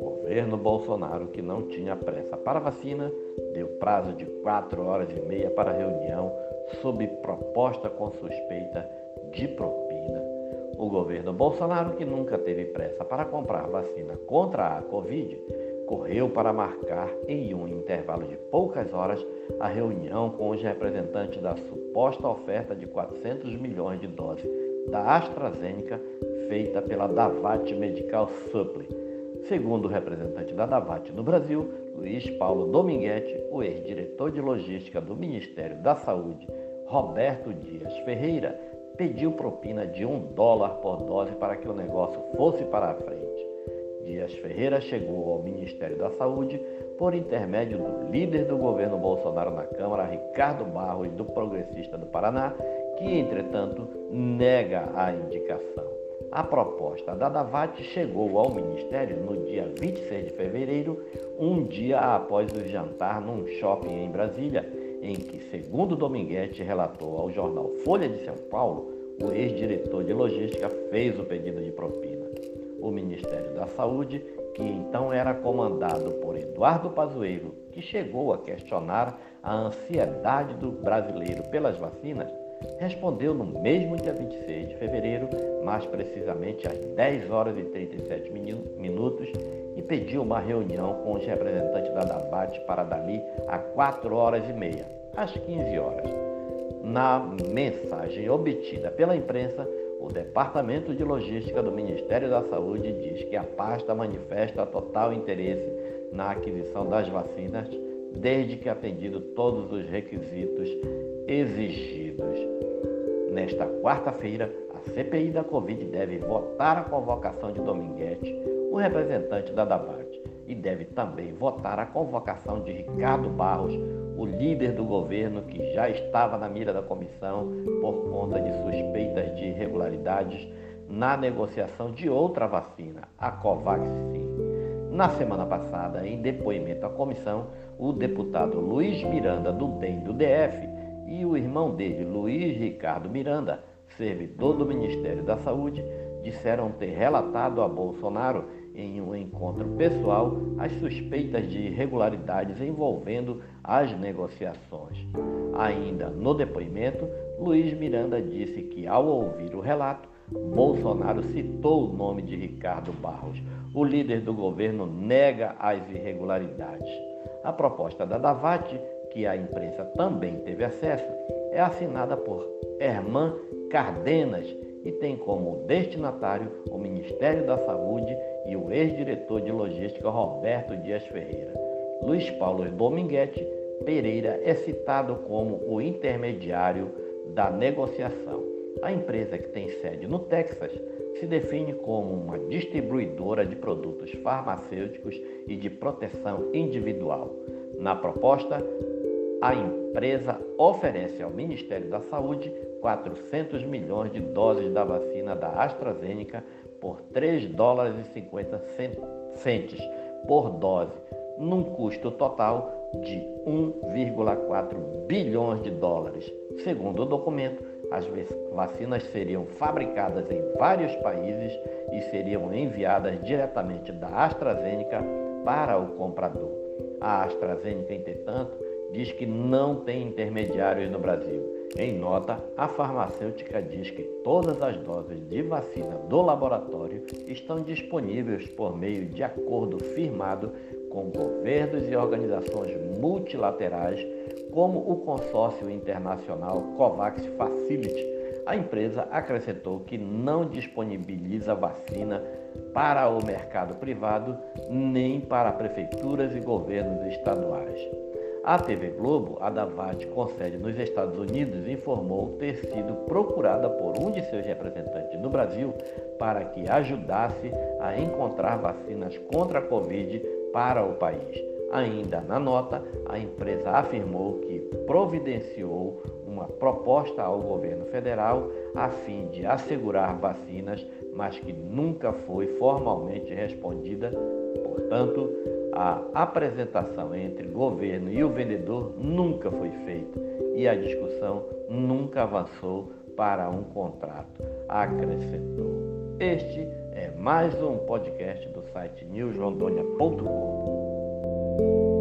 governo Bolsonaro, que não tinha pressa para vacina, deu prazo de quatro horas e meia para reunião sob proposta com suspeita de propina. O governo Bolsonaro, que nunca teve pressa para comprar vacina contra a Covid, correu para marcar em um intervalo de poucas horas a reunião com os representantes da suposta oferta de 400 milhões de doses da AstraZeneca feita pela Davat Medical Supply Segundo o representante da Davat no Brasil, Luiz Paulo Dominguete, o ex-diretor de logística do Ministério da Saúde, Roberto Dias Ferreira, pediu propina de um dólar por dose para que o negócio fosse para a frente. Dias Ferreira chegou ao Ministério da Saúde por intermédio do líder do governo Bolsonaro na Câmara, Ricardo Barros, do Progressista do Paraná, que, entretanto, nega a indicação. A proposta da Davat chegou ao Ministério no dia 26 de fevereiro, um dia após o jantar num shopping em Brasília, em que, segundo Dominguete relatou ao jornal Folha de São Paulo, o ex-diretor de logística fez o pedido de propina. O Ministério da Saúde, que então era comandado por Eduardo Pazuello, que chegou a questionar a ansiedade do brasileiro pelas vacinas, respondeu no mesmo dia 26 de fevereiro, mais precisamente às 10 horas e 37 minutos, e pediu uma reunião com os representantes da DABAT para dali a 4 horas e meia, às 15 horas. Na mensagem obtida pela imprensa, o Departamento de Logística do Ministério da Saúde diz que a pasta manifesta total interesse na aquisição das vacinas, desde que atendido todos os requisitos exigidos. Nesta quarta-feira, a CPI da Covid deve votar a convocação de Dominguete, o representante da DABAT, e deve também votar a convocação de Ricardo Barros, o líder do governo que já estava na mira da comissão por conta de suspeitas de irregularidades na negociação de outra vacina, a Covaxin. Na semana passada, em depoimento à comissão, o deputado Luiz Miranda, do DEM do DF, e o irmão dele, Luiz Ricardo Miranda, servidor do Ministério da Saúde, disseram ter relatado a Bolsonaro em um encontro pessoal as suspeitas de irregularidades envolvendo as negociações. Ainda no depoimento, Luiz Miranda disse que, ao ouvir o relato, Bolsonaro citou o nome de Ricardo Barros. O líder do governo nega as irregularidades. A proposta da Davate que a imprensa também teve acesso, é assinada por Herman Cardenas e tem como destinatário o Ministério da Saúde e o ex-diretor de logística Roberto Dias Ferreira. Luiz Paulo Dominguete Pereira é citado como o intermediário da negociação. A empresa que tem sede no Texas se define como uma distribuidora de produtos farmacêuticos e de proteção individual. Na proposta, a empresa oferece ao Ministério da Saúde 400 milhões de doses da vacina da AstraZeneca por 3 dólares e 50 centes por dose, num custo total de 1,4 bilhões de dólares. Segundo o documento, as vacinas seriam fabricadas em vários países e seriam enviadas diretamente da AstraZeneca para o comprador. A AstraZeneca, entretanto, diz que não tem intermediários no Brasil. Em nota, a farmacêutica diz que todas as doses de vacina do laboratório estão disponíveis por meio de acordo firmado com governos e organizações multilaterais, como o consórcio internacional COVAX Facility. A empresa acrescentou que não disponibiliza vacina para o mercado privado nem para prefeituras e governos estaduais. A TV Globo, a Davat, com sede nos Estados Unidos, informou ter sido procurada por um de seus representantes no Brasil para que ajudasse a encontrar vacinas contra a Covid para o país. Ainda na nota, a empresa afirmou que providenciou uma proposta ao governo federal a fim de assegurar vacinas, mas que nunca foi formalmente respondida. Portanto, a apresentação entre governo e o vendedor nunca foi feita e a discussão nunca avançou para um contrato, acrescentou. Este é mais um podcast do site newsrondônia.com.